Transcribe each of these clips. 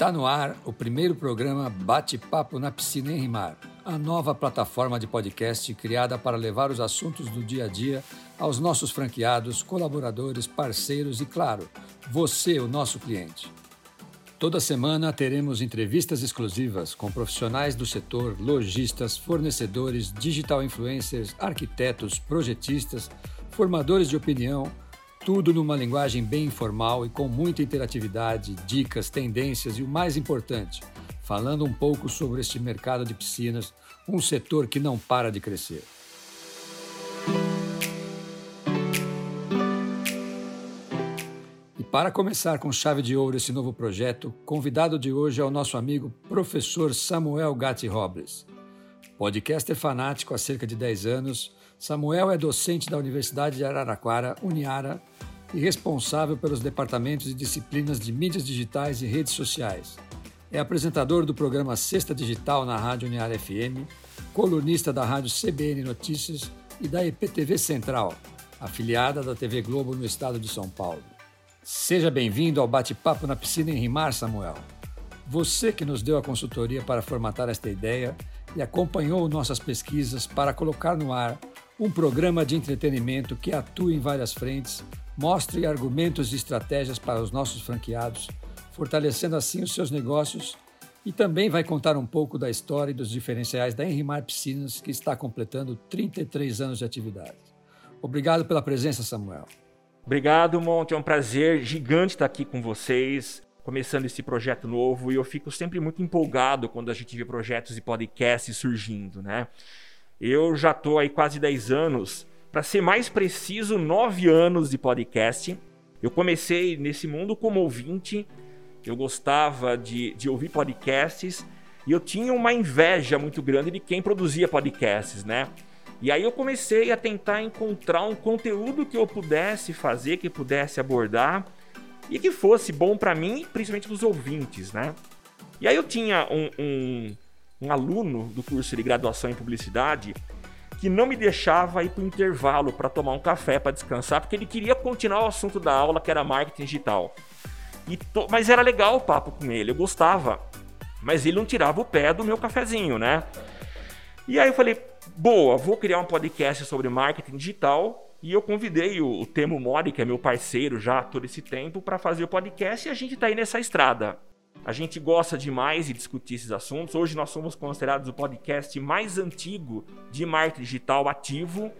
Está no ar o primeiro programa Bate-Papo na Piscina em Rimar, a nova plataforma de podcast criada para levar os assuntos do dia a dia aos nossos franqueados, colaboradores, parceiros e, claro, você, o nosso cliente. Toda semana teremos entrevistas exclusivas com profissionais do setor, lojistas, fornecedores, digital influencers, arquitetos, projetistas, formadores de opinião tudo numa linguagem bem informal e com muita interatividade, dicas, tendências e o mais importante, falando um pouco sobre este mercado de piscinas, um setor que não para de crescer. E para começar com chave de ouro esse novo projeto, convidado de hoje é o nosso amigo professor Samuel Gatti Robles. Podcaster fanático há cerca de 10 anos, Samuel é docente da Universidade de Araraquara, Uniara, e responsável pelos departamentos e disciplinas de mídias digitais e redes sociais. É apresentador do programa Sexta Digital na Rádio Uniara FM, colunista da Rádio CBN Notícias e da EPTV Central, afiliada da TV Globo no estado de São Paulo. Seja bem-vindo ao Bate-Papo na Piscina em Rimar, Samuel. Você que nos deu a consultoria para formatar esta ideia e acompanhou nossas pesquisas para colocar no ar um programa de entretenimento que atua em várias frentes, mostre argumentos e estratégias para os nossos franqueados, fortalecendo assim os seus negócios e também vai contar um pouco da história e dos diferenciais da Enrimar Piscinas, que está completando 33 anos de atividade. Obrigado pela presença, Samuel. Obrigado, Monte. É um prazer gigante estar aqui com vocês, começando esse projeto novo. E eu fico sempre muito empolgado quando a gente vê projetos e podcasts surgindo, né? Eu já estou aí quase 10 anos, para ser mais preciso, 9 anos de podcast. Eu comecei nesse mundo como ouvinte, eu gostava de, de ouvir podcasts e eu tinha uma inveja muito grande de quem produzia podcasts, né? E aí eu comecei a tentar encontrar um conteúdo que eu pudesse fazer, que pudesse abordar e que fosse bom para mim, principalmente para os ouvintes, né? E aí eu tinha um, um um aluno do curso de graduação em publicidade que não me deixava ir para o intervalo para tomar um café para descansar, porque ele queria continuar o assunto da aula, que era marketing digital. To... Mas era legal o papo com ele, eu gostava. Mas ele não tirava o pé do meu cafezinho, né? E aí eu falei, boa, vou criar um podcast sobre marketing digital. E eu convidei o, o Temo Mori, que é meu parceiro já todo esse tempo, para fazer o podcast e a gente está aí nessa estrada. A gente gosta demais de discutir esses assuntos. Hoje nós somos considerados o podcast mais antigo de marketing digital ativo.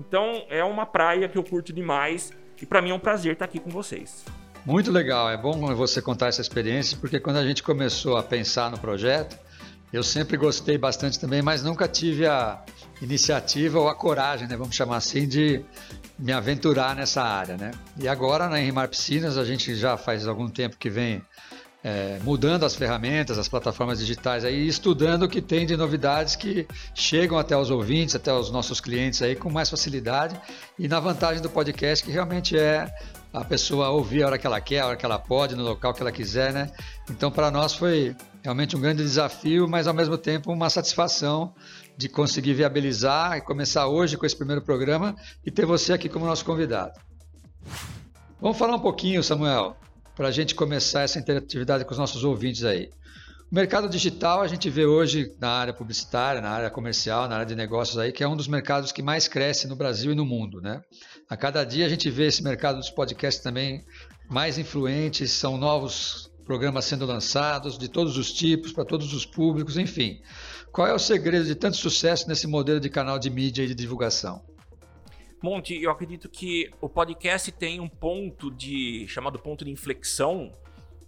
Então é uma praia que eu curto demais e para mim é um prazer estar aqui com vocês. Muito legal, é bom você contar essa experiência, porque quando a gente começou a pensar no projeto, eu sempre gostei bastante também, mas nunca tive a iniciativa ou a coragem, né, vamos chamar assim, de me aventurar nessa área, né? E agora na Enrimar Piscinas, a gente já faz algum tempo que vem é, mudando as ferramentas, as plataformas digitais aí, estudando o que tem de novidades que chegam até os ouvintes, até os nossos clientes aí com mais facilidade e na vantagem do podcast que realmente é a pessoa ouvir a hora que ela quer, a hora que ela pode, no local que ela quiser, né? Então para nós foi realmente um grande desafio, mas ao mesmo tempo uma satisfação de conseguir viabilizar e começar hoje com esse primeiro programa e ter você aqui como nosso convidado. Vamos falar um pouquinho, Samuel, para a gente começar essa interatividade com os nossos ouvintes aí. O mercado digital a gente vê hoje na área publicitária, na área comercial, na área de negócios aí, que é um dos mercados que mais cresce no Brasil e no mundo, né? A cada dia a gente vê esse mercado dos podcasts também mais influentes, são novos programas sendo lançados de todos os tipos, para todos os públicos, enfim. Qual é o segredo de tanto sucesso nesse modelo de canal de mídia e de divulgação? Monte, eu acredito que o podcast tem um ponto de chamado ponto de inflexão.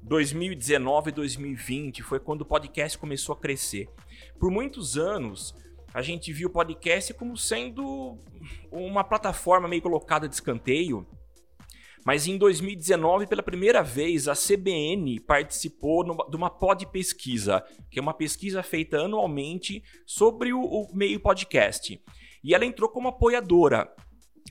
2019 e 2020 foi quando o podcast começou a crescer. Por muitos anos, a gente viu o podcast como sendo uma plataforma meio colocada de escanteio. Mas em 2019, pela primeira vez, a CBN participou de uma pod pesquisa, que é uma pesquisa feita anualmente sobre o, o meio podcast. E ela entrou como apoiadora.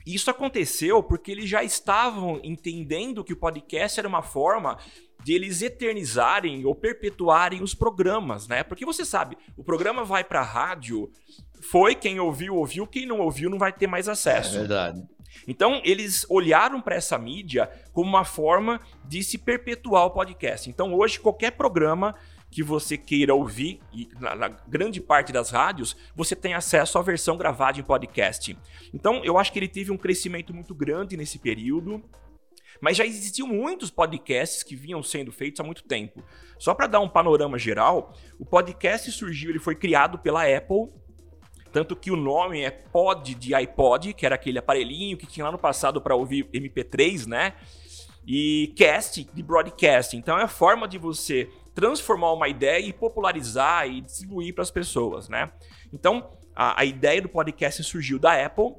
Isso aconteceu porque eles já estavam entendendo que o podcast era uma forma de eles eternizarem ou perpetuarem os programas, né? Porque você sabe, o programa vai para a rádio, foi quem ouviu, ouviu, quem não ouviu não vai ter mais acesso. É verdade. Então, eles olharam para essa mídia como uma forma de se perpetuar o podcast. Então, hoje, qualquer programa que você queira ouvir, e na, na, grande parte das rádios, você tem acesso à versão gravada em podcast. Então, eu acho que ele teve um crescimento muito grande nesse período. Mas já existiam muitos podcasts que vinham sendo feitos há muito tempo. Só para dar um panorama geral, o podcast surgiu, ele foi criado pela Apple, tanto que o nome é Pod de iPod, que era aquele aparelhinho que tinha lá no passado para ouvir MP3, né? E cast de broadcast. Então é a forma de você transformar uma ideia e popularizar e distribuir para as pessoas, né? Então a, a ideia do podcast surgiu da Apple.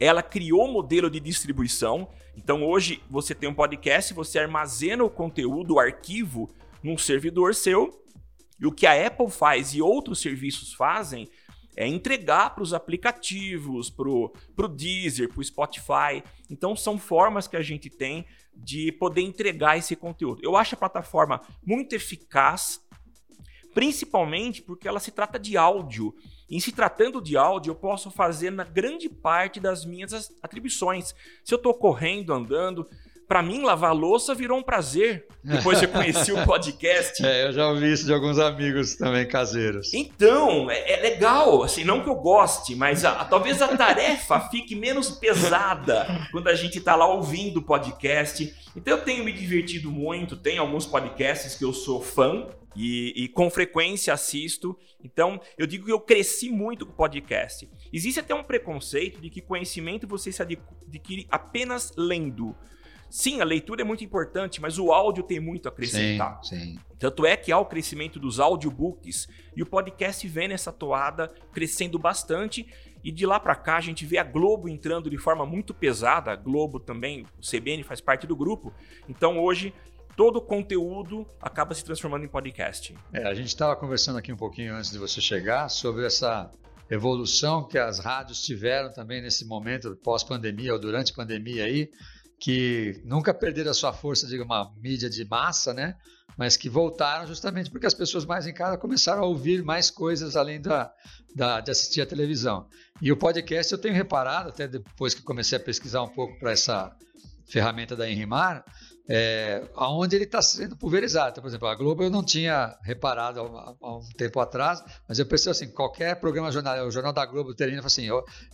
Ela criou um modelo de distribuição então hoje você tem um podcast, você armazena o conteúdo, o arquivo, num servidor seu, e o que a Apple faz e outros serviços fazem é entregar para os aplicativos, para o Deezer, para o Spotify. Então são formas que a gente tem de poder entregar esse conteúdo. Eu acho a plataforma muito eficaz, principalmente porque ela se trata de áudio. Em se tratando de áudio, eu posso fazer na grande parte das minhas atribuições. Se eu estou correndo, andando, para mim, lavar louça virou um prazer. Depois que eu conheci o podcast. É, eu já ouvi isso de alguns amigos também caseiros. Então, é, é legal. Assim, não que eu goste, mas a, a, talvez a tarefa fique menos pesada quando a gente está lá ouvindo o podcast. Então, eu tenho me divertido muito. Tem alguns podcasts que eu sou fã. E, e, com frequência assisto. Então, eu digo que eu cresci muito com o podcast. Existe até um preconceito de que conhecimento você se adquire apenas lendo. Sim, a leitura é muito importante, mas o áudio tem muito a acrescentar. Sim, sim. Tanto é que há o crescimento dos audiobooks e o podcast vem nessa toada crescendo bastante. E de lá para cá a gente vê a Globo entrando de forma muito pesada. A Globo também, o CBN faz parte do grupo. Então hoje todo o conteúdo acaba se transformando em podcast. É, a gente estava conversando aqui um pouquinho antes de você chegar sobre essa evolução que as rádios tiveram também nesse momento pós-pandemia ou durante a pandemia aí, que nunca perderam a sua força de uma mídia de massa, né? Mas que voltaram justamente porque as pessoas mais em casa começaram a ouvir mais coisas além da, da de assistir a televisão. E o podcast eu tenho reparado, até depois que comecei a pesquisar um pouco para essa ferramenta da Enrimar, é, aonde ele está sendo pulverizado. Então, por exemplo, a Globo eu não tinha reparado há, há, um tempo atrás, mas eu pensei assim, qualquer programa jornal, o Jornal da Globo termina assim,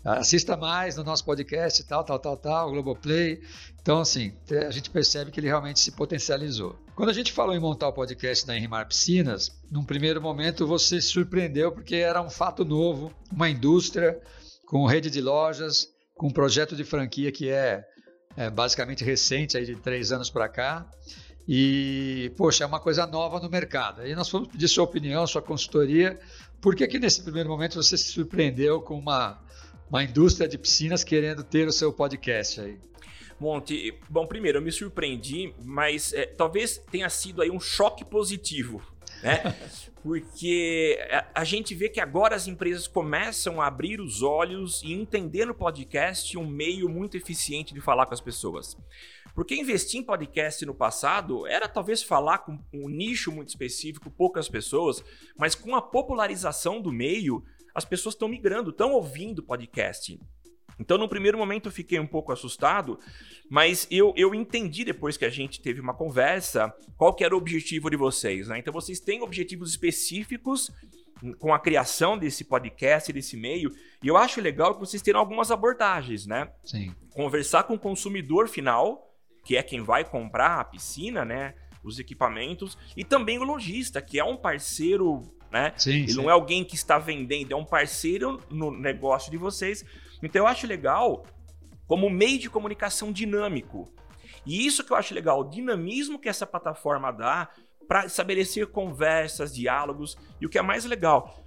assista mais no nosso podcast, tal, tal, tal, tal, Globoplay. Então, assim, a gente percebe que ele realmente se potencializou. Quando a gente falou em montar o podcast da Enrimar Piscinas, num primeiro momento você se surpreendeu porque era um fato novo, uma indústria com rede de lojas, com um projeto de franquia que é é, basicamente recente, aí de três anos para cá. E, poxa, é uma coisa nova no mercado. Aí nós fomos pedir sua opinião, sua consultoria. Por que, que nesse primeiro momento você se surpreendeu com uma, uma indústria de piscinas querendo ter o seu podcast aí? Monte, bom, primeiro eu me surpreendi, mas é, talvez tenha sido aí um choque positivo, né? Porque a, a, gente vê que agora as empresas começam a abrir os olhos e entender no podcast um meio muito eficiente de falar com as pessoas. Porque investir em podcast no passado era talvez falar com um nicho muito específico, poucas pessoas, mas com a popularização do meio, as pessoas estão migrando, estão ouvindo podcast. Então, no primeiro momento, eu fiquei um pouco assustado, mas eu, eu entendi depois que a gente teve uma conversa qual que era o objetivo de vocês. Né? Então, vocês têm objetivos específicos com a criação desse podcast, desse meio, e eu acho legal que vocês tenham algumas abordagens, né? Sim. Conversar com o consumidor final, que é quem vai comprar a piscina, né? Os equipamentos, e também o lojista, que é um parceiro, né? Sim, Ele sim. não é alguém que está vendendo, é um parceiro no negócio de vocês então eu acho legal como meio de comunicação dinâmico. E isso que eu acho legal, o dinamismo que essa plataforma dá para estabelecer conversas, diálogos. E o que é mais legal,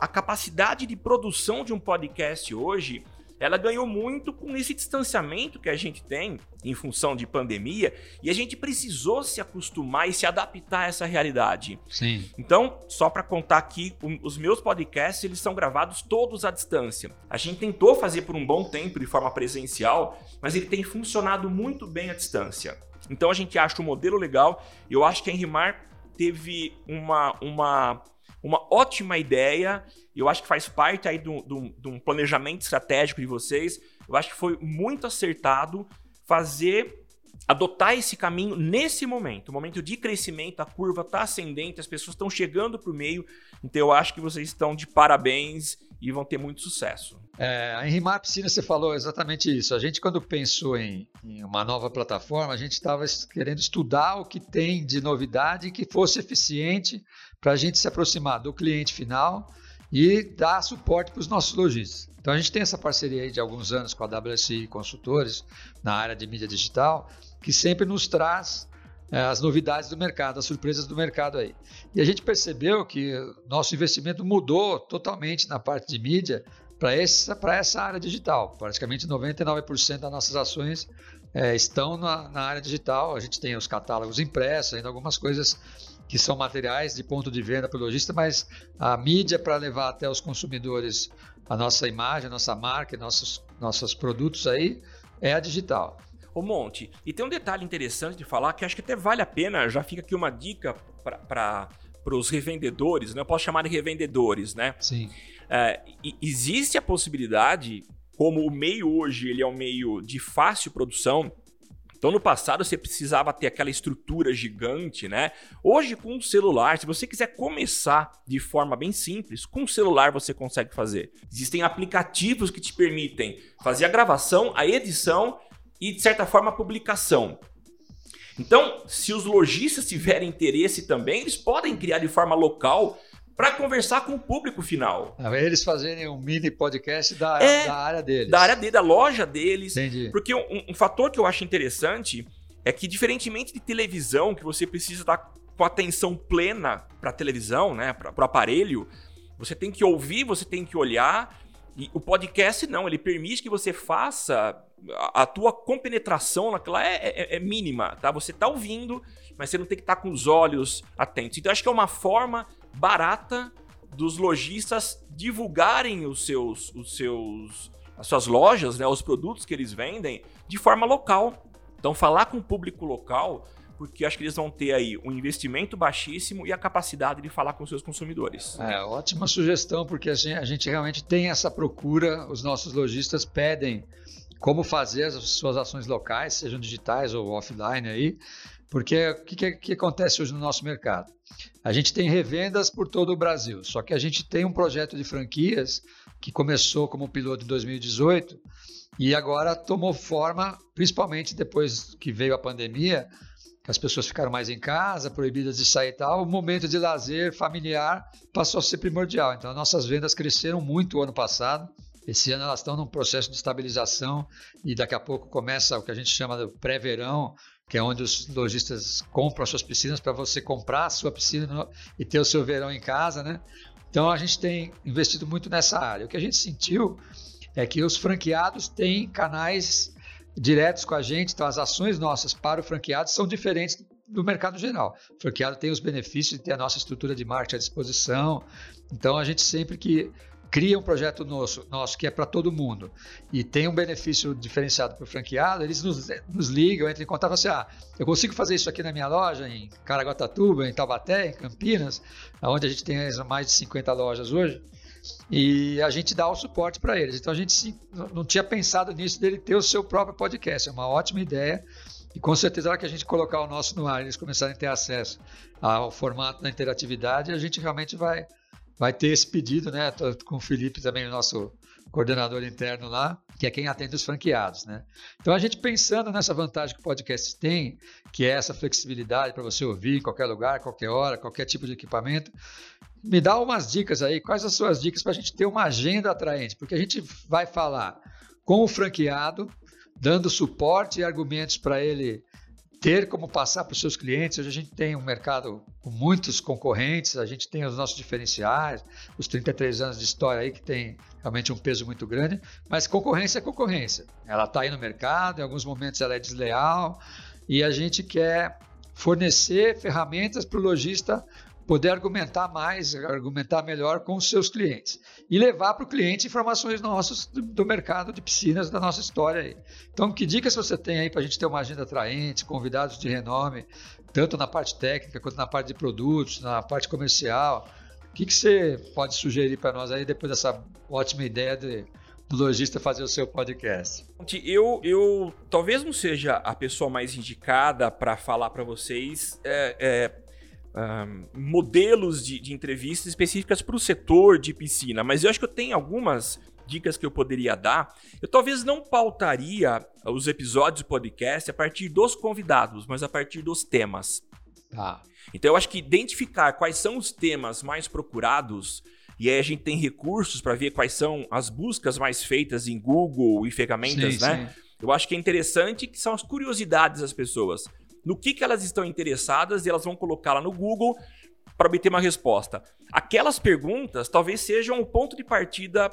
a capacidade de produção de um podcast hoje ela ganhou muito com esse distanciamento que a gente tem em função de pandemia e a gente precisou se acostumar e se adaptar a essa realidade. Sim. Então, só para contar aqui, os meus podcasts eles são gravados todos à distância. A gente tentou fazer por um bom tempo de forma presencial, mas ele tem funcionado muito bem à distância. Então a gente acha o modelo legal. Eu acho que a Enrimar teve uma, uma uma ótima ideia. Eu acho que faz parte aí de um, planejamento estratégico de vocês Eu acho que foi muito acertado fazer adotar esse caminho nesse momento, momento de crescimento, a curva está ascendente, as pessoas estão chegando para o meio, então eu acho que vocês estão de parabéns e vão ter muito sucesso. É, em Rimar Piscina você falou exatamente isso. A gente quando pensou em, em uma nova plataforma, a gente estava querendo estudar o que tem de novidade que fosse eficiente para a gente se aproximar do cliente final e dar suporte para os nossos lojistas. Então a gente tem essa parceria de alguns anos com a WSI Consultores na área de mídia digital que sempre nos traz é, as novidades do mercado, as surpresas do mercado aí. E a gente percebeu que nosso investimento mudou totalmente na parte de mídia para essa, essa área digital. Praticamente 99% das nossas ações é, estão na, na, área digital. A gente tem os catálogos impressos, ainda algumas coisas que são materiais de ponto de venda para o lojista, mas a mídia para levar até os consumidores a nossa imagem, a nossa marca, nossos, nossos produtos aí é a digital. Ô Monte, e tem um detalhe interessante de falar que acho que até vale a pena, já fica aqui uma dica para os revendedores, né? Eu posso chamar de revendedores, né? Sim. É, existe a possibilidade, como o meio hoje ele é um meio de fácil produção, então no passado você precisava ter aquela estrutura gigante, né? Hoje com o celular, se você quiser começar de forma bem simples, com o celular você consegue fazer. Existem aplicativos que te permitem fazer a gravação, a edição e, de certa forma, a publicação. Então, se os lojistas tiverem interesse também, eles podem criar de forma local para conversar com o público final. Eles fazerem um mini podcast da, é, da área deles. Da área deles, da loja deles. Entendi. Porque um, um, fator que eu acho interessante é que, diferentemente de televisão, que você precisa estar com atenção plena para a televisão, né, para o aparelho, você tem que ouvir, você tem que olhar e o podcast não, ele permite que você faça a, a tua compenetração naquela é, é, é, mínima, tá? Você tá ouvindo, mas você não tem que estar tá com os olhos atentos. Então acho que é uma forma barata dos lojistas divulgarem os seus, os seus, as suas lojas, né, os produtos que eles vendem de forma local. Então falar com o público local porque acho que eles vão ter aí um investimento baixíssimo e a capacidade de falar com seus consumidores. É, ótima sugestão, porque a gente, a gente realmente tem essa procura, os nossos lojistas pedem como fazer as suas ações locais, sejam digitais ou offline aí, porque o que, que, que, acontece hoje no nosso mercado? A gente tem revendas por todo o Brasil, só que a gente tem um projeto de franquias que começou como piloto em 2018 e agora tomou forma, principalmente depois que veio a pandemia, as pessoas ficaram mais em casa, proibidas de sair e tal, o momento de lazer familiar passou a ser primordial. Então, nossas vendas cresceram muito o ano passado. Esse ano elas estão num processo de estabilização e daqui a pouco começa o que a gente chama de pré-verão, que é onde os lojistas compram as suas piscinas para você comprar a sua piscina e ter o seu verão em casa, né? Então a gente tem investido muito nessa área. O que a gente sentiu é que os franqueados têm canais diretos com a gente, então as ações nossas para o franqueado são diferentes do mercado geral. O franqueado tem os benefícios de ter a nossa estrutura de marketing à disposição, então a gente sempre que cria um projeto nosso, nosso que é para todo mundo e tem um benefício diferenciado para o franqueado, eles nos, nos ligam, entram em contato e falam assim, ah, eu consigo fazer isso aqui na minha loja, em Caraguatatuba, em Taubaté, em Campinas, onde a gente tem mais de 50 lojas hoje, e a gente dá o suporte para eles. Então a gente não tinha pensado nisso dele ter o seu próprio podcast. É uma ótima ideia. E com certeza, na hora que a gente colocar o nosso no ar, eles começarem a ter acesso ao formato da interatividade, a gente realmente vai, vai ter esse pedido, né? Tô com o Felipe também, o nosso coordenador interno lá, que é quem atende os franqueados, né? Então a gente pensando nessa vantagem que o podcast tem, que é essa flexibilidade para você ouvir em qualquer lugar, qualquer hora, qualquer tipo de equipamento, me dá umas dicas aí, quais as suas dicas para a gente ter uma agenda atraente? Porque a gente vai falar com o franqueado, dando suporte e argumentos para ele ter como passar para os seus clientes. Hoje a gente tem um mercado com muitos concorrentes, a gente tem os nossos diferenciais, os 33 anos de história aí que tem realmente um peso muito grande, mas concorrência é concorrência. Ela está aí no mercado, em alguns momentos ela é desleal e a gente quer fornecer ferramentas para o lojista poder argumentar mais, argumentar melhor com os seus clientes e levar para o cliente informações nossas do, do, mercado de piscinas da nossa história aí. Então, que dicas você tem aí para a gente ter uma agenda atraente, convidados de renome, tanto na parte técnica quanto na parte de produtos, na parte comercial? O que, que você pode sugerir para nós aí depois dessa ótima ideia de do lojista fazer o seu podcast? Eu, eu talvez não seja a pessoa mais indicada para falar para vocês é, é, um, modelos de, de entrevistas específicas para o setor de piscina, mas eu acho que eu tenho algumas dicas que eu poderia dar. Eu talvez não pautaria os episódios do podcast a partir dos convidados, mas a partir dos temas. Tá. Então eu acho que identificar quais são os temas mais procurados e aí a gente tem recursos para ver quais são as buscas mais feitas em Google e ferramentas, sim, né? Sim. Eu acho que é interessante que são as curiosidades das pessoas. No que, que elas estão interessadas e elas vão colocá-la no Google para obter uma resposta. Aquelas perguntas talvez sejam o ponto de partida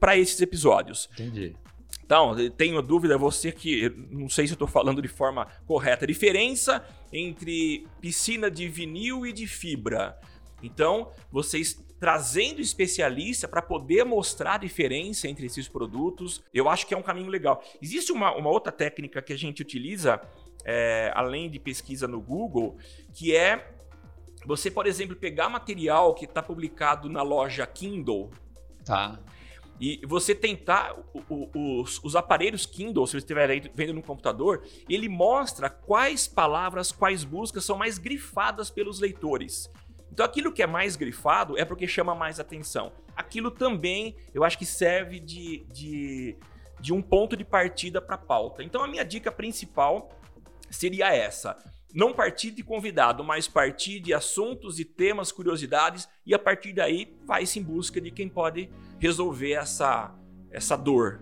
para esses episódios. Entendi. Então, tenho dúvida, você que não sei se eu estou falando de forma correta, diferença entre piscina de vinil e de fibra. Então, vocês trazendo especialista para poder mostrar a diferença entre esses produtos, eu acho que é um caminho legal. Existe uma, uma outra técnica que a gente utiliza, é, além de pesquisa no Google, que é você, por exemplo, pegar material que está publicado na loja Kindle. Tá. E você tentar o, o, os, os, aparelhos Kindle, se você estiver vendo no computador, ele mostra quais palavras, quais buscas são mais grifadas pelos leitores. Então aquilo que é mais grifado é porque chama mais atenção. Aquilo também eu acho que serve de, de, de um ponto de partida para a pauta. Então a minha dica principal seria essa. Não partir de convidado, mas partir de assuntos e temas, curiosidades, e a partir daí vai-se em busca de quem pode resolver essa, essa dor.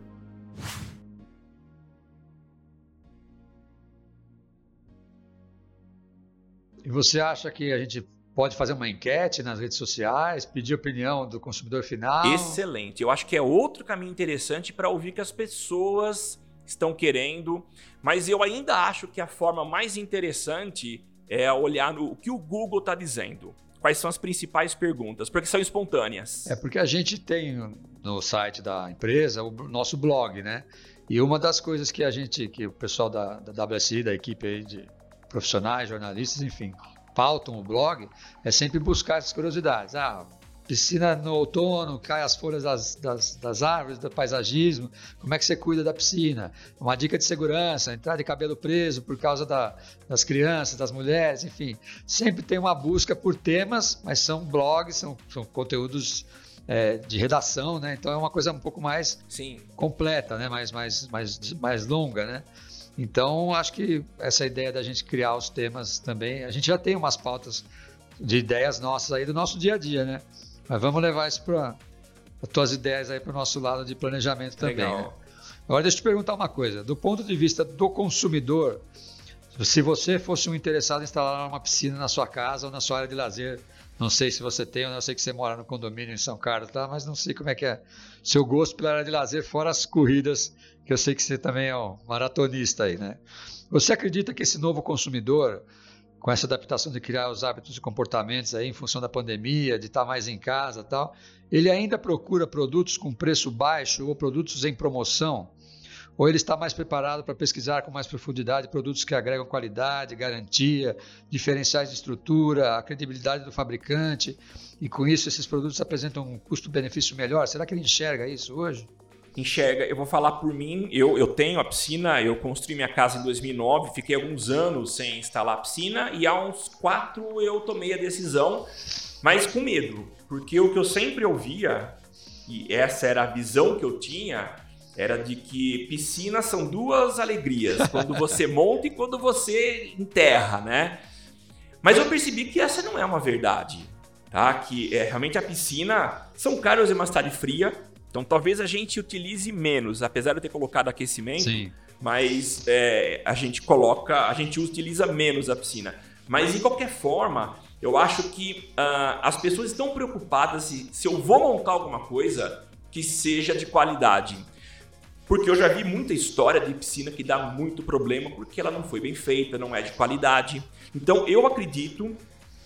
E você acha que a gente pode fazer uma enquete nas redes sociais, pedir opinião do consumidor final. Excelente. Eu acho que é outro caminho interessante para ouvir que as pessoas estão querendo, mas eu ainda acho que a forma mais interessante é olhar no, o que o Google está dizendo. Quais são as principais perguntas? Porque são espontâneas. É porque a gente tem no site da empresa o nosso blog, né? E uma das coisas que a gente, que o pessoal da, da WSI, da equipe aí de profissionais, jornalistas, enfim, pautam o blog é sempre buscar essas curiosidades. Ah, piscina no outono, cai as folhas das, das, das, árvores, do paisagismo, como é que você cuida da piscina? Uma dica de segurança, entrar de cabelo preso por causa da, das crianças, das mulheres, enfim. Sempre tem uma busca por temas, mas são blogs, são, são conteúdos é, de redação, né? Então é uma coisa um pouco mais Sim. completa, né? Mais, mais, mais, mais longa, né? Então, acho que essa ideia da gente criar os temas também, a gente já tem umas pautas de ideias nossas aí do nosso dia a dia, né? Mas vamos levar isso para as tuas ideias aí para o nosso lado de planejamento também. Né? Agora, deixa eu te perguntar uma coisa. Do ponto de vista do consumidor, se você fosse um interessado em instalar uma piscina na sua casa ou na sua área de lazer, não sei se você tem, eu sei que você mora no condomínio em São Carlos, tá? mas não sei como é que é seu gosto pela área de lazer, fora as corridas que eu sei que você também é um maratonista aí, né? Você acredita que esse novo consumidor, com essa adaptação de criar os hábitos e comportamentos aí em função da pandemia, de estar mais em casa tal, ele ainda procura produtos com preço baixo ou produtos em promoção? Ou ele está mais preparado para pesquisar com mais profundidade produtos que agregam qualidade, garantia, diferenciais de estrutura, a credibilidade do fabricante, e com isso esses produtos apresentam um custo-benefício melhor? Será que ele enxerga isso hoje? Enxerga. Eu vou falar por mim, eu, eu tenho a piscina, eu construí minha casa em 2009, fiquei alguns anos sem instalar a piscina e há uns quatro eu tomei a decisão, mas com medo, porque o que eu sempre ouvia, e essa era a visão que eu tinha, era de que piscinas são duas alegrias, quando você monta e quando você enterra, né? Mas eu percebi que essa não é uma verdade, tá? Que é, realmente a piscina são caros e uma cidade fria, então talvez a gente utilize menos, apesar de eu ter colocado aquecimento, Sim. mas é, a gente coloca, a gente utiliza menos a piscina. Mas de qualquer forma, eu acho que uh, as pessoas estão preocupadas se, se eu vou montar alguma coisa que seja de qualidade. Porque eu já vi muita história de piscina que dá muito problema porque ela não foi bem feita, não é de qualidade. Então eu acredito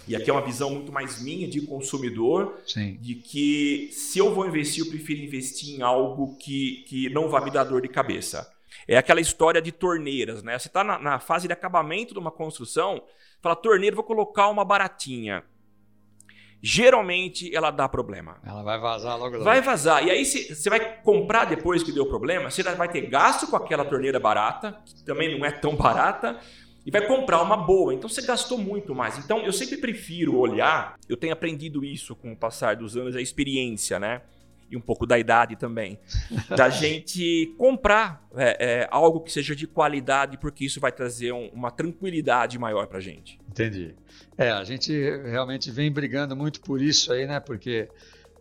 e aqui é uma visão muito mais minha de consumidor, Sim. de que se eu vou investir, eu prefiro investir em algo que, que não vai me dar dor de cabeça. É aquela história de torneiras, né? Você está na, na, fase de acabamento de uma construção, fala, torneira, vou colocar uma baratinha. geralmente ela dá problema. Ela vai vazar logo logo. Vai vazar. E aí você vai comprar depois que deu problema, você vai ter gasto com aquela torneira barata, que também não é tão barata, e vai comprar uma boa. Então você gastou muito mais. Então eu sempre prefiro olhar, eu tenho aprendido isso com o passar dos anos, a experiência, né? E um pouco da idade também. Da gente comprar é, é, algo que seja de qualidade, porque isso vai trazer um, uma tranquilidade maior pra gente. Entendi. É, a gente realmente vem brigando muito por isso aí, né? Porque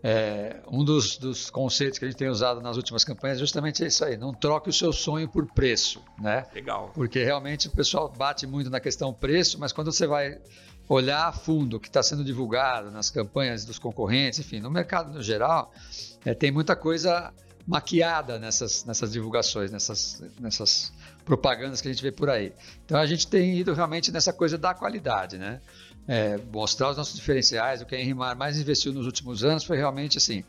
é, um dos, dos, conceitos que a gente tem usado nas últimas campanhas é justamente isso aí: não troque o seu sonho por preço, né? Legal. Porque realmente o pessoal bate muito na questão preço, mas quando você vai olhar a fundo o que está sendo divulgado nas campanhas dos concorrentes, enfim, no mercado no geral, é, tem muita coisa maquiada nessas, nessas divulgações, nessas, nessas propagandas que a gente vê por aí. Então a gente tem ido realmente nessa coisa da qualidade, né? É, mostrar os nossos diferenciais. O que a Henrimar mais investiu nos últimos anos foi realmente assim: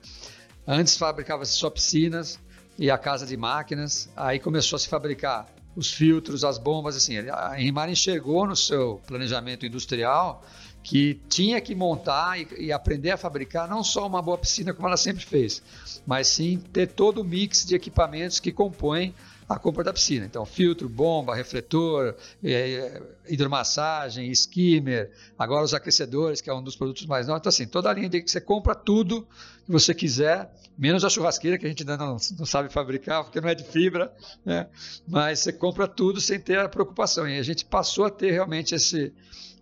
antes fabricava-se só piscinas e a casa de máquinas, aí começou a se fabricar os filtros, as bombas, assim. A Henrimar enxergou no seu planejamento industrial que tinha que montar e, e, aprender a fabricar não só uma boa piscina como ela sempre fez, mas sim ter todo o mix de equipamentos que compõem a compra da piscina. Então, filtro, bomba, refletor, é, hidromassagem, skimmer, agora os aquecedores, que é um dos produtos mais novos. Então, assim, toda a linha de que você compra tudo que você quiser, menos a churrasqueira, que a gente ainda não, não sabe fabricar, porque não é de fibra, né? mas você compra tudo sem ter a preocupação. E a gente passou a ter realmente esse,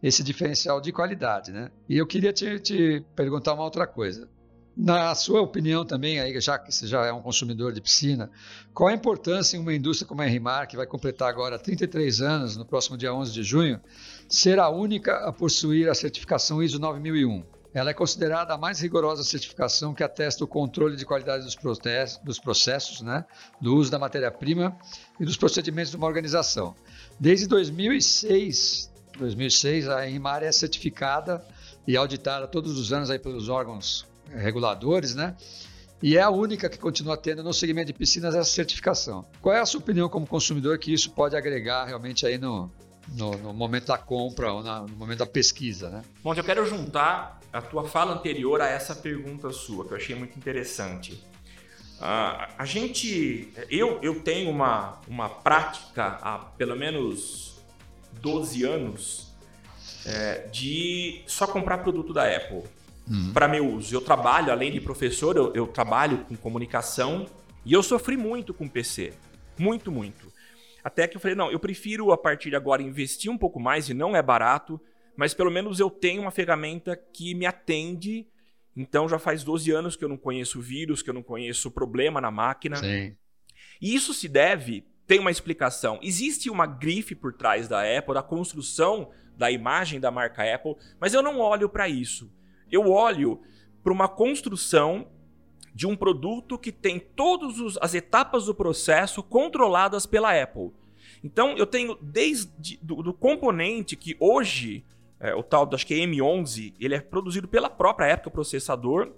esse diferencial de qualidade. Né? E eu queria te, te perguntar uma outra coisa. Na sua opinião também, aí, já que você já é um consumidor de piscina, qual a importância em uma indústria como a Rimar, que vai completar agora 33 anos, no próximo dia 11 de junho, ser a única a possuir a certificação ISO 9001? Ela é considerada a mais rigorosa certificação que atesta o controle de qualidade dos, dos processos né, do uso da matéria-prima e dos procedimentos de uma organização. Desde 2006, 2006 a Rimar é certificada e auditada todos os anos aí pelos órgãos reguladores, né? E é a única que continua tendo no segmento de piscinas essa certificação. Qual é a sua opinião como consumidor que isso pode agregar realmente aí no, no, no momento da compra ou na, no momento da pesquisa, né? Bom, eu quero juntar a tua fala anterior a essa pergunta sua, que eu achei muito interessante. Uh, a gente, eu, eu tenho uma, uma prática há pelo menos 12 anos é, de só comprar produto da Apple uhum. para meu uso. Eu trabalho, além de professor, eu, eu trabalho com comunicação e eu sofri muito com PC. Muito, muito. Até que eu falei, não, eu prefiro a partir de agora investir um pouco mais e não é barato, mas pelo menos eu tenho uma ferramenta que me atende. Então já faz 12 anos que eu não conheço vírus, que eu não conheço problema na máquina. Sim. E isso se deve, tem uma explicação. Existe uma grife por trás da Apple, da construção da imagem da marca Apple, mas eu não olho para isso. Eu olho para uma construção de um produto que tem todas as etapas do processo controladas pela Apple. Então eu tenho desde do, do componente que hoje é, o tal, acho que é M11, ele é produzido pela própria Apple, o processador,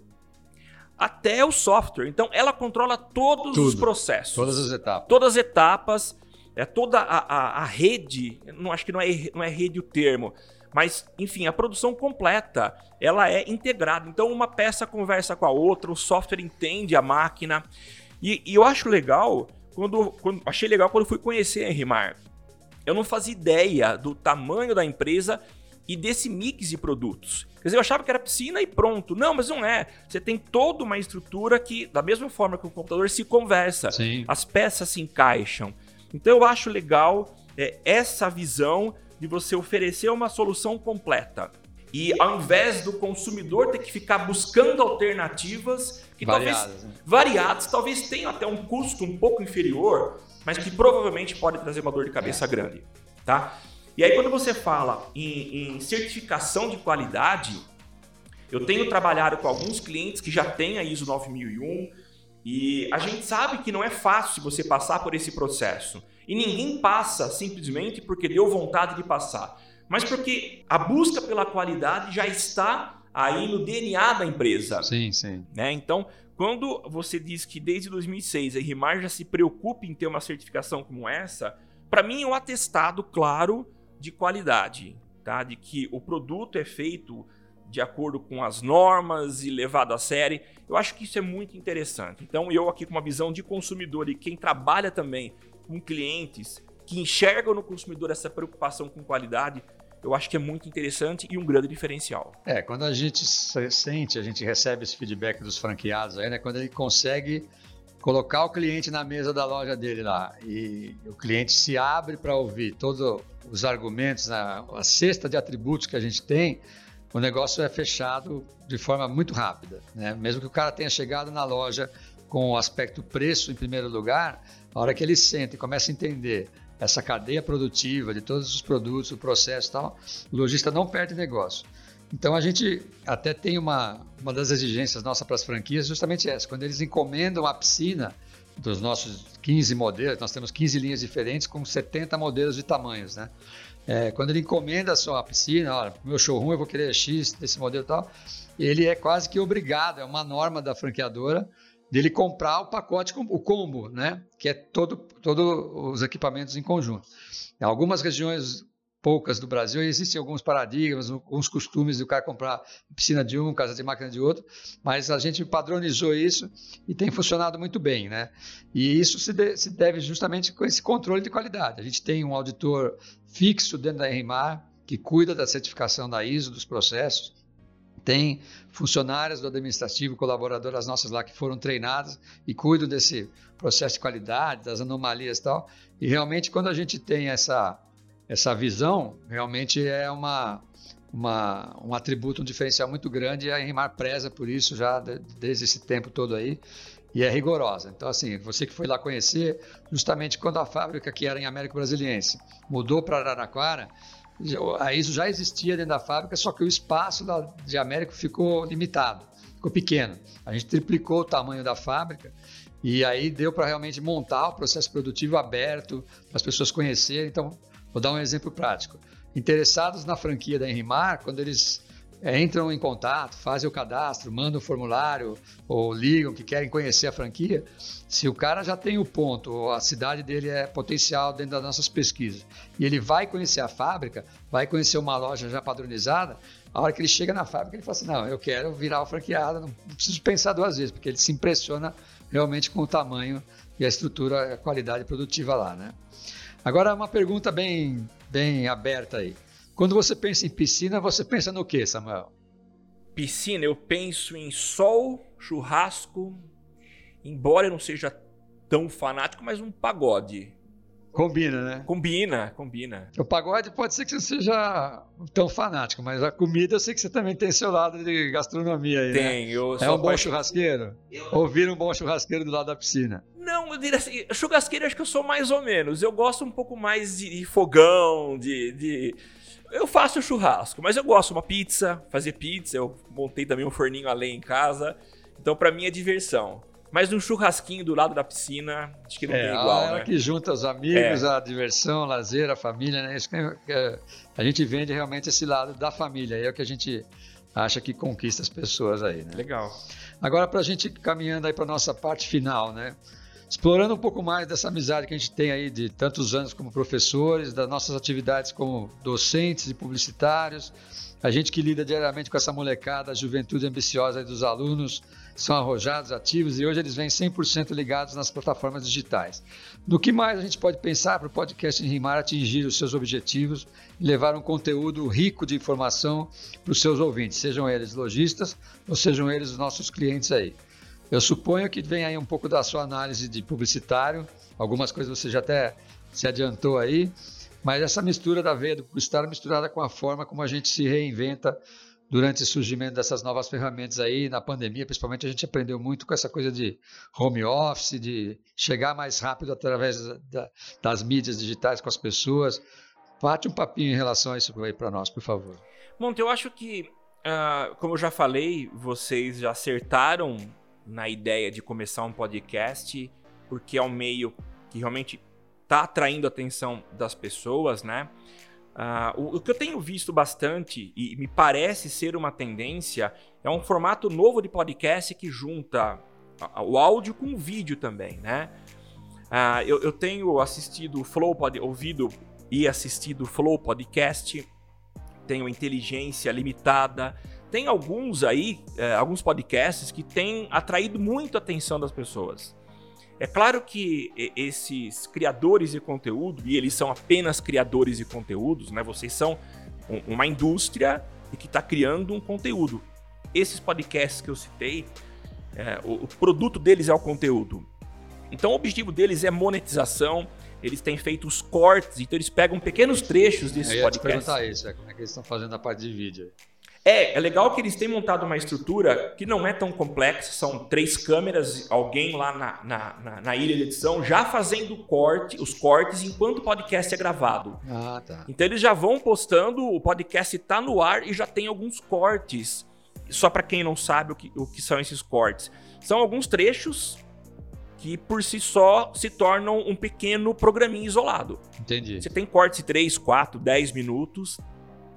até o software. Então ela controla todos Tudo, os processos. Todas as etapas. Todas as etapas, é toda a, a, a rede, não acho que não é, não é rede o termo, mas, enfim, a produção completa, ela é integrada. Então, uma peça conversa com a outra, o software entende a máquina. E, e eu acho legal, quando, quando, achei legal quando fui conhecer a Enrimar. Eu não fazia ideia do tamanho da empresa e desse mix de produtos. Quer dizer, eu achava que era piscina e pronto. Não, mas não é. Você tem toda uma estrutura que, da mesma forma que o computador, se conversa. Sim. As peças se encaixam. Então eu acho legal é, essa visão de você oferecer uma solução completa. E ao invés do consumidor ter que ficar buscando alternativas que variadas, talvez né? variadas, talvez tenham até um custo um pouco inferior, mas que provavelmente pode trazer uma dor de cabeça é. grande, tá? E aí quando você fala em, em certificação de qualidade, eu tenho trabalhado com alguns clientes que já têm a ISO 9001 e a gente sabe que não é fácil você passar por esse processo. E ninguém passa simplesmente porque deu vontade de passar, mas porque a busca pela qualidade já está aí no DNA da empresa. Sim, sim. Né? Então, quando você diz que desde 2006 a RIMAR já se preocupa em ter uma certificação como essa, para mim é um atestado claro de qualidade, tá? De que o produto é feito de acordo com as normas e levado a sério. Eu acho que isso é muito interessante. Então, eu aqui com uma visão de consumidor e quem trabalha também com clientes que enxergam no consumidor essa preocupação com qualidade, eu acho que é muito interessante e um grande diferencial. É, quando a gente sente, a gente recebe esse feedback dos franqueados aí, né? Quando ele consegue colocar o cliente na mesa da loja dele lá e o cliente se abre para ouvir todos os argumentos, a, a cesta de atributos que a gente tem, o negócio é fechado de forma muito rápida. Né? Mesmo que o cara tenha chegado na loja com o aspecto preço em primeiro lugar, a hora que ele senta e começa a entender essa cadeia produtiva de todos os produtos, o processo e tal, o lojista não perde negócio. Então a gente até tem uma, uma das exigências nossas para as franquias justamente essa, quando eles encomendam a piscina dos nossos 15 modelos, nós temos 15 linhas diferentes com 70 modelos de tamanhos, né? É, quando ele encomenda a sua piscina, olha, meu showroom eu vou querer X desse modelo e tal, ele é quase que obrigado, é uma norma da franqueadora dele comprar o pacote, o combo, né? Que é todo, todos os equipamentos em conjunto. Em algumas regiões, poucas do Brasil, existem alguns paradigmas, alguns costumes do cara comprar piscina de um, casa de máquina de outro, mas a gente padronizou isso e tem funcionado muito bem, né? E isso se, de, se deve justamente com esse controle de qualidade. A gente tem um auditor fixo dentro da RMAR que cuida da certificação da ISO, dos processos, tem funcionárias do administrativo, colaboradoras nossas lá que foram treinadas e cuidam desse processo de qualidade, das anomalias e tal. E realmente, quando a gente tem essa, essa visão, realmente é uma, uma, um atributo, um diferencial muito grande e a Enrimar preza por isso já desde esse tempo todo aí e é rigorosa. Então, assim, você que foi lá conhecer, justamente quando a fábrica que era em América Brasiliense mudou para Araraquara, a ISO já existia dentro da fábrica, só que o espaço de América ficou limitado, ficou pequeno. A gente triplicou o tamanho da fábrica e aí deu para realmente montar o processo produtivo aberto, para as pessoas conhecerem. Então, vou dar um exemplo prático. Interessados na franquia da Enrimar, quando eles é, entram em contato, fazem o cadastro, mandam o formulário ou ligam que querem conhecer a franquia, se o cara já tem o ponto, a cidade dele é potencial dentro das nossas pesquisas, e ele vai conhecer a fábrica, vai conhecer uma loja já padronizada, a hora que ele chega na fábrica, ele fala assim: não, eu quero virar o franqueado, não preciso pensar duas vezes, porque ele se impressiona realmente com o tamanho e a estrutura, a qualidade produtiva lá, né? Agora, uma pergunta bem, bem aberta aí. Quando você pensa em piscina, você pensa no que, Samuel? Piscina, eu penso em sol, churrasco, embora eu não seja tão fanático, mas um pagode. Combina, né? Combina, combina. O pagode pode ser que você seja tão fanático, mas a comida eu sei que você também tem seu lado de gastronomia aí, tem, né? eu É um bom churrasqueiro? Eu... Ouvir um bom churrasqueiro do lado da piscina? Não, eu diria assim, churrasqueiro acho que eu sou mais ou menos. Eu gosto um pouco mais de fogão, de... de eu faço churrasco, mas eu gosto de uma pizza, fazer pizza. Eu montei também um forninho a lenha em casa. Então, para mim é diversão. Mas um churrasquinho do lado da piscina, acho que não é, tem igual. É né? que junta os amigos, é. a diversão, a lazer, a família, né? Isso é, a gente vende realmente esse lado da família. É o que a gente acha que conquista as pessoas aí, né? Legal. Agora, para a gente caminhando aí para nossa parte final, né? explorando um pouco mais dessa amizade que a gente tem aí de tantos anos como professores, das nossas atividades como docentes e publicitários, a gente que lida diariamente com essa molecada, a juventude ambiciosa dos alunos, são arrojados, ativos e hoje eles vêm 100% ligados nas plataformas digitais. No que mais a gente pode pensar para o podcast em Rimar atingir os seus objetivos e levar um conteúdo rico de informação para os seus ouvintes, sejam eles lojistas ou sejam eles os nossos clientes aí. Eu suponho que vem aí um pouco da sua análise de publicitário, algumas coisas você já até se adiantou aí, mas essa mistura da veia do publicitário misturada com a forma como a gente se reinventa durante o surgimento dessas novas ferramentas aí, na pandemia, principalmente a gente aprendeu muito com essa coisa de home office, de chegar mais rápido através da, das mídias digitais com as pessoas. Bate um papinho em relação a isso aí para nós, por favor. Monte, eu acho que, uh, como eu já falei, vocês já acertaram na ideia de começar um podcast, porque é um meio que realmente está atraindo a atenção das pessoas, né? Uh, o, o, que eu tenho visto bastante e me parece ser uma tendência é um formato novo de podcast que junta o áudio com o vídeo também, né? Uh, eu, eu, tenho assistido Flow, pod, ouvido e assistido o Flow Podcast, tenho Inteligência Limitada, tem alguns aí, é, alguns podcasts que têm atraído muito a atenção das pessoas. É claro que esses criadores de conteúdo, e eles são apenas criadores de conteúdos, né? Vocês são uma indústria que está criando um conteúdo. Esses podcasts que eu citei, é, o, o produto deles é o conteúdo. Então o objetivo deles é monetização, eles têm feito os cortes, então eles pegam pequenos trechos desses podcasts. Eu ia te perguntar isso, é, como é que eles estão fazendo a parte de vídeo? É, é legal que eles têm montado uma estrutura que não é tão complexa, são três câmeras, alguém lá na, na, na, na ilha de edição já fazendo corte, os cortes enquanto o podcast é gravado. Ah, tá. Então eles já vão postando, o podcast está no ar e já tem alguns cortes. Só para quem não sabe o que, o que são esses cortes. São alguns trechos que por si só se tornam um pequeno programinha isolado. Entendi. Você tem cortes de 3, 4, 10 minutos.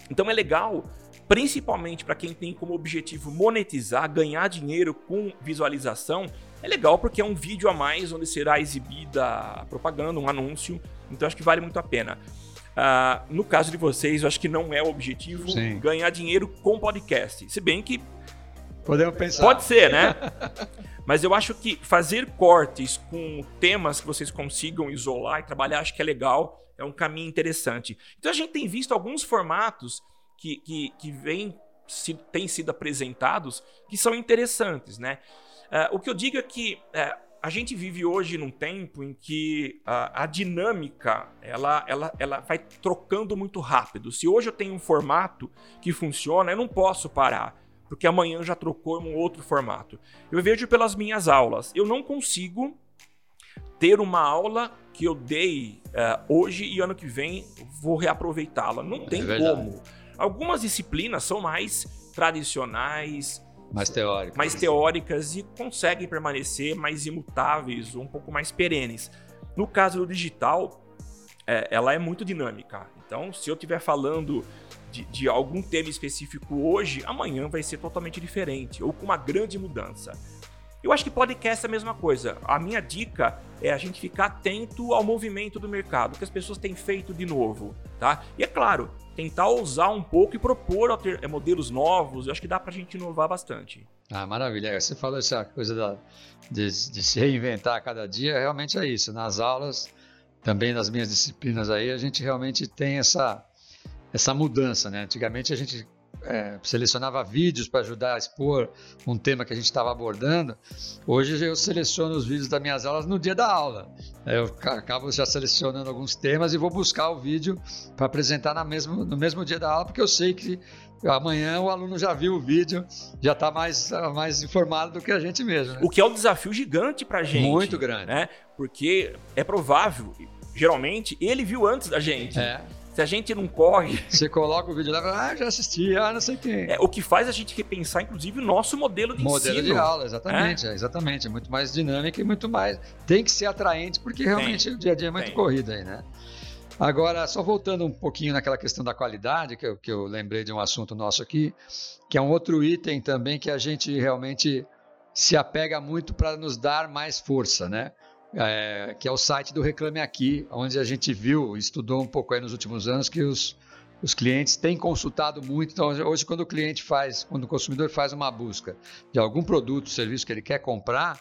Então é legal principalmente para quem tem como objetivo monetizar, ganhar dinheiro com visualização, é legal porque é um vídeo a mais onde será exibida propaganda, um anúncio, então acho que vale muito a pena. Uh, no caso de vocês, eu acho que não é o objetivo Sim. ganhar dinheiro com podcast. Se bem que. Podemos pensar. Pode ser, né? Mas eu acho que fazer cortes com temas que vocês consigam isolar e trabalhar, acho que é legal, é um caminho interessante. Então a gente tem visto alguns formatos que, que, que vem, se, têm sido apresentados que são interessantes, né? Uh, o que eu digo é que uh, a gente vive hoje num tempo em que uh, a dinâmica ela, ela, ela vai trocando muito rápido. Se hoje eu tenho um formato que funciona, eu não posso parar porque amanhã já trocou um outro formato. Eu vejo pelas minhas aulas, eu não consigo ter uma aula que eu dei uh, hoje e ano que vem vou reaproveitá-la. Não é tem como. Algumas disciplinas são mais tradicionais, mais teóricas. mais teóricas e conseguem permanecer mais imutáveis, um pouco mais perenes. No caso do digital, é, ela é muito dinâmica. Então, se eu estiver falando de, de, algum tema específico hoje, amanhã vai ser totalmente diferente ou com uma grande mudança. Eu acho que podcast é a mesma coisa. A minha dica é a gente ficar atento ao movimento do mercado, o que as pessoas têm feito de novo, tá? E é claro, tentar usar um pouco e propor é, modelos novos. Eu acho que dá para a gente inovar bastante. Ah, maravilha. Você falou essa coisa da, de, de, se reinventar a cada dia, realmente é isso. Nas aulas, também nas minhas disciplinas aí, a gente realmente tem essa, essa mudança, né? Antigamente a gente é, selecionava vídeos para ajudar a expor um tema que a gente estava abordando. Hoje eu seleciono os vídeos das minhas aulas no dia da aula. Eu acabo já selecionando alguns temas e vou buscar o vídeo para apresentar na mesmo, no mesmo dia da aula, porque eu sei que amanhã o aluno já viu o vídeo, já está mais, mais informado do que a gente mesmo. Né? O que é um desafio gigante para a gente. Muito grande. Né? Porque é provável, geralmente, ele viu antes da gente. É. Se a gente não corre. Você coloca o vídeo lá, ah, já assisti, ah, não sei quem. É, o que faz a gente repensar, inclusive, o nosso modelo de modelo ensino. Modelo de aula, exatamente, é? É, exatamente. É muito mais dinâmico e muito mais. Tem que ser atraente, porque realmente Tem. o dia a dia é muito Tem. corrido aí, né? Agora, só voltando um pouquinho naquela questão da qualidade, que eu, que eu lembrei de um assunto nosso aqui, que é um outro item também que a gente realmente se apega muito para nos dar mais força, né? É, que é o site do Reclame Aqui, onde a gente viu, estudou um pouco aí nos últimos anos que os, os clientes têm consultado muito. Então, hoje, quando o cliente faz, quando o consumidor faz uma busca de algum produto, serviço que ele quer comprar,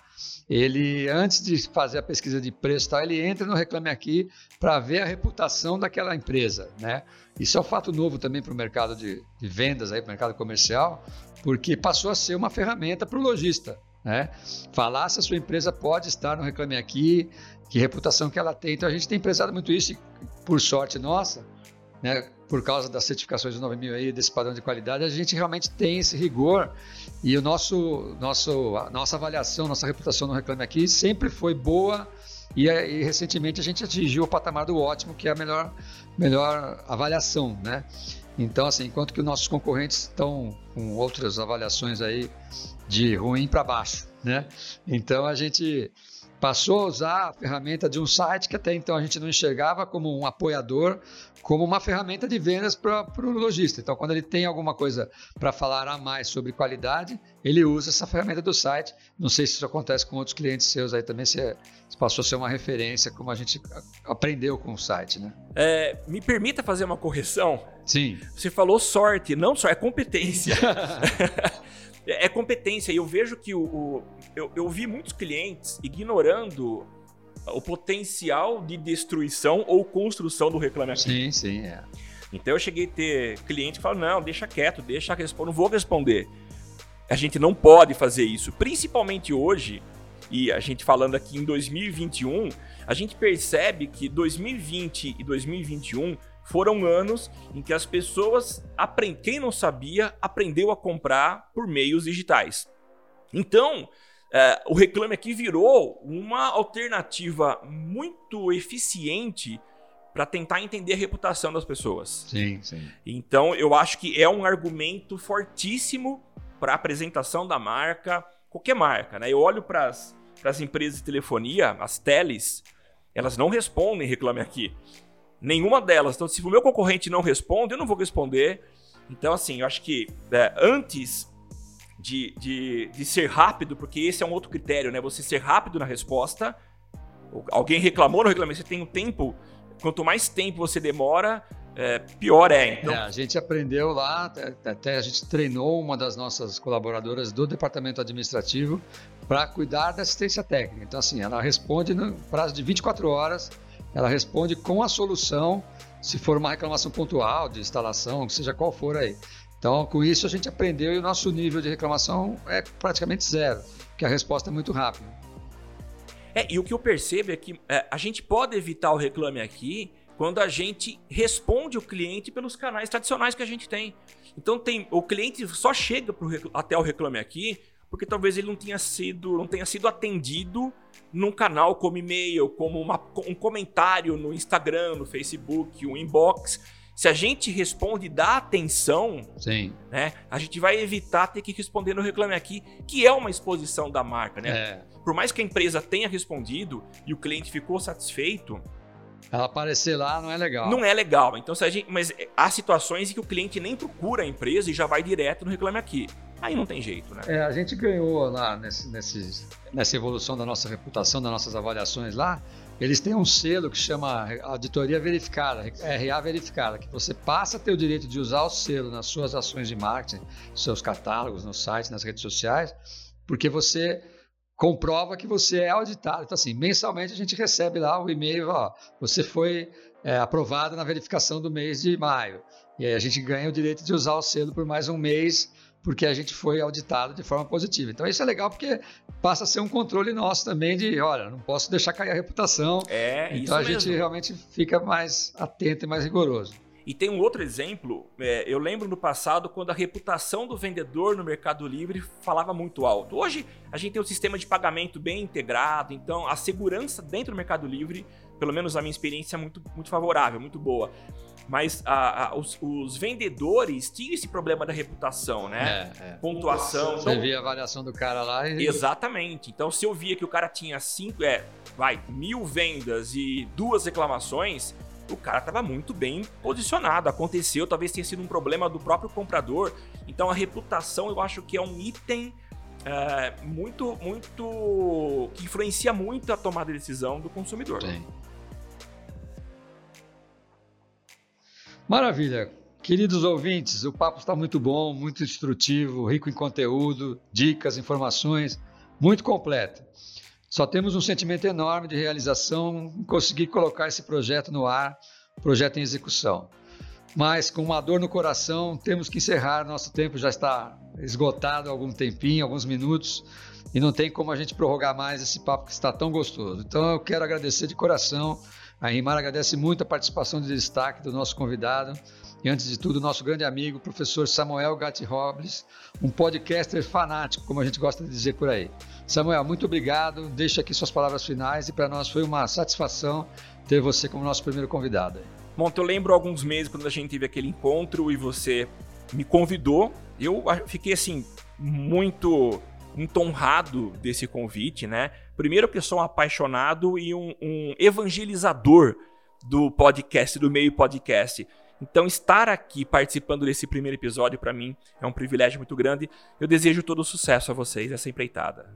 ele, antes de fazer a pesquisa de preço, tal, ele entra no Reclame Aqui para ver a reputação daquela empresa. Né? Isso é um fato novo também para o mercado de, de vendas, para o mercado comercial, porque passou a ser uma ferramenta para o lojista. Né? Falar se a sua empresa pode estar no Reclame Aqui, que reputação que ela tem. Então a gente tem prezado muito isso e, por sorte nossa, né, por causa das certificações do 9000 aí, desse padrão de qualidade, a gente realmente tem esse rigor e o nosso, nosso, a nossa avaliação, nossa reputação no Reclame Aqui sempre foi boa e, e, recentemente a gente atingiu o patamar do ótimo, que é a melhor, melhor avaliação, né? Então, assim, enquanto que os nossos concorrentes estão com outras avaliações aí de ruim para baixo, né? Então a gente passou a usar a ferramenta de um site que até então a gente não enxergava como um apoiador, como uma ferramenta de vendas para o lojista. Então, quando ele tem alguma coisa para falar a mais sobre qualidade, ele usa essa ferramenta do site. Não sei se isso acontece com outros clientes seus aí também, se, é, se passou a ser uma referência, como a gente aprendeu com o site. Né? É, me permita fazer uma correção. Sim. Você falou sorte, não só é competência. é competência. E eu vejo que o, o eu, eu vi muitos clientes ignorando o potencial de destruição ou construção do Reclame Aqui. Sim, sim, é. Então eu cheguei a ter cliente que falou: não, deixa quieto, deixa responder, não vou responder. A gente não pode fazer isso, principalmente hoje, e a gente falando aqui em 2021, a gente percebe que 2020 e 2021 foram anos em que as pessoas, quem não sabia, aprendeu a comprar por meios digitais. Então, é, o Reclame Aqui virou uma alternativa muito eficiente para tentar entender a reputação das pessoas. Sim, sim. Então, eu acho que é um argumento fortíssimo para a apresentação da marca, qualquer marca. Né? Eu olho para as empresas de telefonia, as teles, elas não respondem Reclame Aqui. Nenhuma delas. Então, se o meu concorrente não responde, eu não vou responder. Então, assim, eu acho que é, antes de, de, de ser rápido, porque esse é um outro critério, né? Você ser rápido na resposta. Alguém reclamou, não reclamou, você tem um tempo. Quanto mais tempo você demora, é, pior é. Então... é. A gente aprendeu lá, até a gente treinou uma das nossas colaboradoras do departamento administrativo para cuidar da assistência técnica. Então, assim, ela responde no prazo de 24 horas, ela responde com a solução, se for uma reclamação pontual de instalação, seja qual for aí. Então, com isso, a gente aprendeu e o nosso nível de reclamação é praticamente zero, porque a resposta é muito rápida. É, e o que eu percebo é que é, a gente pode evitar o reclame aqui quando a gente responde o cliente pelos canais tradicionais que a gente tem. Então, tem, o cliente só chega pro, até o reclame aqui porque talvez ele não tenha sido, não tenha sido atendido num canal como e-mail, como uma, um comentário no Instagram, no Facebook, um inbox se a gente responde dá atenção, Sim. Né, a gente vai evitar ter que responder no Reclame Aqui, que é uma exposição da marca. Né? É. Por mais que a empresa tenha respondido e o cliente ficou satisfeito, ela aparecer lá não é legal. Não é legal. Então, se a gente, mas há situações em que o cliente nem procura a empresa e já vai direto no Reclame Aqui. Aí não tem jeito, né? É, a gente ganhou lá nesse, nesse, nessa evolução da nossa reputação, das nossas avaliações lá. Eles têm um selo que chama Auditoria Verificada, RA Verificada, que você passa a ter o direito de usar o selo nas suas ações de marketing, seus catálogos, no site, nas redes sociais, porque você comprova que você é auditado. Então, assim, mensalmente a gente recebe lá o e-mail, ó, você foi é, aprovado na verificação do mês de maio. E aí a gente ganha o direito de usar o selo por mais um mês porque a gente foi auditado de forma positiva. Então isso é legal porque passa a ser um controle nosso também de, olha, não posso deixar cair a reputação. É, então a mesmo. gente realmente fica mais atento e mais rigoroso. E tem um outro exemplo, é, eu lembro no passado quando a reputação do vendedor no Mercado Livre falava muito alto. Hoje a gente tem um sistema de pagamento bem integrado, então a segurança dentro do Mercado Livre, pelo menos a minha experiência, é muito, muito favorável, muito boa. Mas a, a, os, os, vendedores tinham esse problema da reputação, né? É, é. Pontuação. Você então, via a avaliação do cara lá e. Exatamente. Então, se eu via que o cara tinha cinco, é, vai, mil vendas e duas reclamações, o cara estava muito bem posicionado. Aconteceu, talvez tenha sido um problema do próprio comprador. Então, a reputação eu acho que é um item é, muito, muito. que influencia muito a tomada de decisão do consumidor. Sim. Maravilha. Queridos ouvintes, o papo está muito bom, muito instrutivo, rico em conteúdo, dicas, informações, muito completo. Só temos um sentimento enorme de realização em conseguir colocar esse projeto no ar, projeto em execução. Mas com uma dor no coração, temos que encerrar. Nosso tempo já está esgotado há algum tempinho, alguns minutos, e não tem como a gente prorrogar mais esse papo que está tão gostoso. Então eu quero agradecer de coração a Rimar agradece muito a participação de destaque do nosso convidado e, antes de tudo, nosso grande amigo, professor Samuel Gatti Robles, um podcaster fanático, como a gente gosta de dizer por aí. Samuel, muito obrigado. Deixa aqui suas palavras finais e para nós foi uma satisfação ter você como nosso primeiro convidado. Bom, eu lembro alguns meses quando a gente teve aquele encontro e você me convidou. Eu fiquei assim muito honrado desse convite, né? Primeiro que eu sou um apaixonado e um, um evangelizador do podcast, do meio podcast. Então, estar aqui participando desse primeiro episódio, para mim, é um privilégio muito grande. Eu desejo todo o sucesso a vocês, essa empreitada.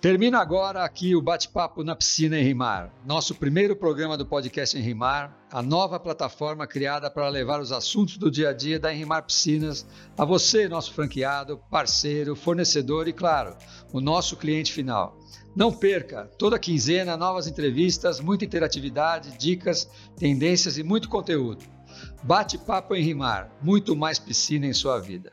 Termina agora aqui o bate-papo na piscina em Rimar, nosso primeiro programa do podcast em Rimar, a nova plataforma criada para levar os assuntos do dia a dia da Enrimar Piscinas a você, nosso franqueado, parceiro, fornecedor e, claro, o nosso cliente final. Não perca, toda quinzena, novas entrevistas, muita interatividade, dicas, tendências e muito conteúdo. Bate-papo em Rimar, muito mais piscina em sua vida.